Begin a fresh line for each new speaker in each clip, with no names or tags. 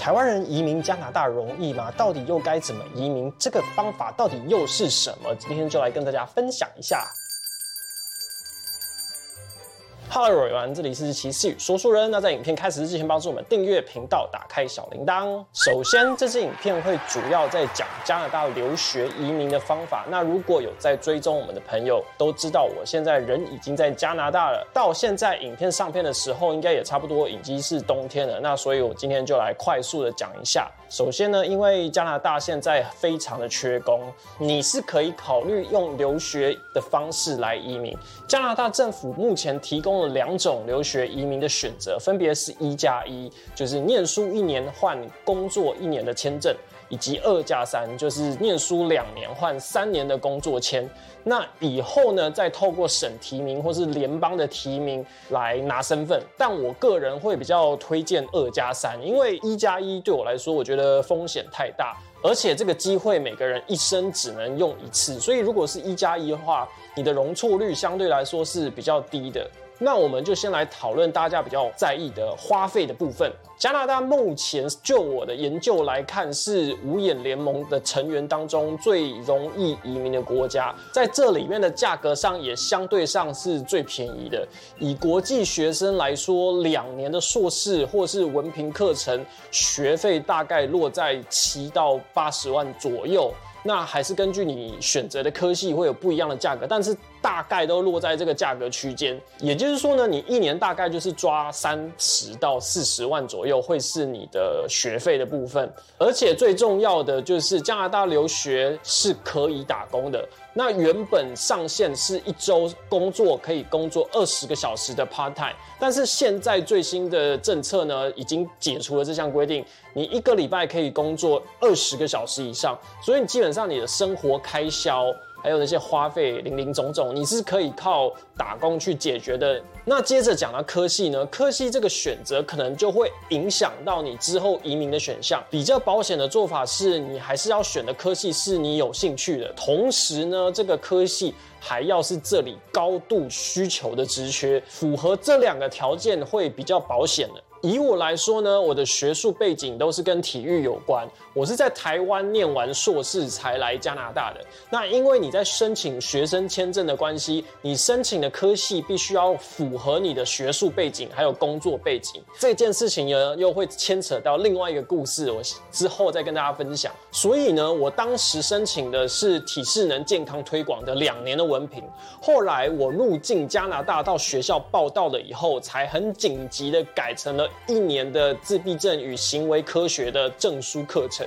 台湾人移民加拿大容易吗？到底又该怎么移民？这个方法到底又是什么？今天就来跟大家分享一下。Hello everyone，这里是骑士与说书人。那在影片开始之前，帮助我们订阅频道，打开小铃铛。首先，这支影片会主要在讲加拿大留学移民的方法。那如果有在追踪我们的朋友，都知道我现在人已经在加拿大了。到现在影片上片的时候，应该也差不多已经是冬天了。那所以我今天就来快速的讲一下。首先呢，因为加拿大现在非常的缺工，你是可以考虑用留学的方式来移民。加拿大政府目前提供了两种留学移民的选择，分别是一加一，就是念书一年换工作一年的签证。以及二加三，就是念书两年换三年的工作签。那以后呢，再透过省提名或是联邦的提名来拿身份。但我个人会比较推荐二加三，因为一加一对我来说，我觉得风险太大，而且这个机会每个人一生只能用一次。所以如果是一加一的话，你的容错率相对来说是比较低的。那我们就先来讨论大家比较在意的花费的部分。加拿大目前就我的研究来看，是五眼联盟的成员当中最容易移民的国家，在这里面的价格上也相对上是最便宜的。以国际学生来说，两年的硕士或是文凭课程学费大概落在七到八十万左右。那还是根据你选择的科系会有不一样的价格，但是大概都落在这个价格区间。也就是说呢，你一年大概就是抓三十到四十万左右，会是你的学费的部分。而且最重要的就是加拿大留学是可以打工的。那原本上限是一周工作可以工作二十个小时的 part time，但是现在最新的政策呢，已经解除了这项规定，你一个礼拜可以工作二十个小时以上，所以你基本上你的生活开销。还有那些花费零零总总，你是可以靠打工去解决的。那接着讲到科系呢，科系这个选择可能就会影响到你之后移民的选项。比较保险的做法是，你还是要选的科系是你有兴趣的，同时呢，这个科系还要是这里高度需求的职缺，符合这两个条件会比较保险的。以我来说呢，我的学术背景都是跟体育有关。我是在台湾念完硕士才来加拿大的。那因为你在申请学生签证的关系，你申请的科系必须要符合你的学术背景还有工作背景。这件事情呢，又会牵扯到另外一个故事，我之后再跟大家分享。所以呢，我当时申请的是体适能健康推广的两年的文凭。后来我入境加拿大到学校报道了以后，才很紧急的改成了。一年的自闭症与行为科学的证书课程，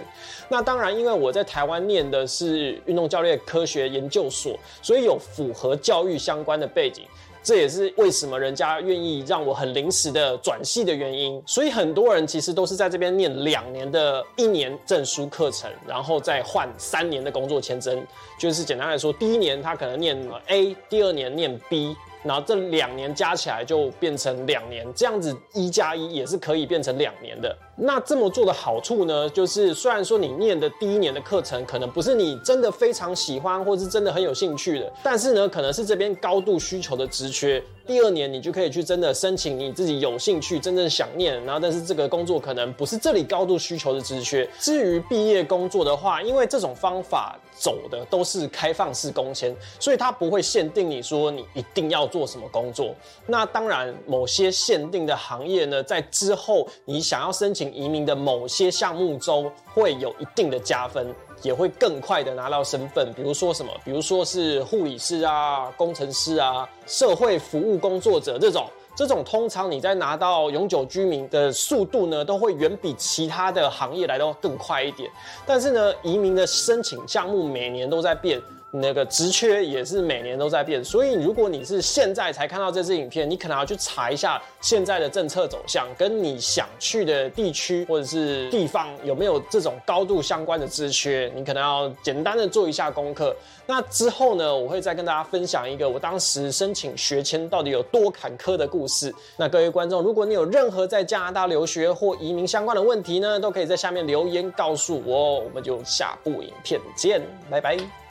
那当然，因为我在台湾念的是运动教练科学研究所，所以有符合教育相关的背景，这也是为什么人家愿意让我很临时的转系的原因。所以很多人其实都是在这边念两年的一年证书课程，然后再换三年的工作签证。就是简单来说，第一年他可能念 A，第二年念 B。然后这两年加起来就变成两年，这样子一加一也是可以变成两年的。那这么做的好处呢，就是虽然说你念的第一年的课程可能不是你真的非常喜欢或是真的很有兴趣的，但是呢，可能是这边高度需求的职缺。第二年你就可以去真的申请你自己有兴趣、真正想念，然后但是这个工作可能不是这里高度需求的职缺。至于毕业工作的话，因为这种方法走的都是开放式工签，所以它不会限定你说你一定要做什么工作。那当然，某些限定的行业呢，在之后你想要申请移民的某些项目中会有一定的加分。也会更快的拿到身份，比如说什么，比如说是护理师啊、工程师啊、社会服务工作者这种，这种通常你在拿到永久居民的速度呢，都会远比其他的行业来的更快一点。但是呢，移民的申请项目每年都在变。那个职缺也是每年都在变，所以如果你是现在才看到这支影片，你可能要去查一下现在的政策走向，跟你想去的地区或者是地方有没有这种高度相关的职缺，你可能要简单的做一下功课。那之后呢，我会再跟大家分享一个我当时申请学签到底有多坎坷的故事。那各位观众，如果你有任何在加拿大留学或移民相关的问题呢，都可以在下面留言告诉我。我们就下部影片见，拜拜。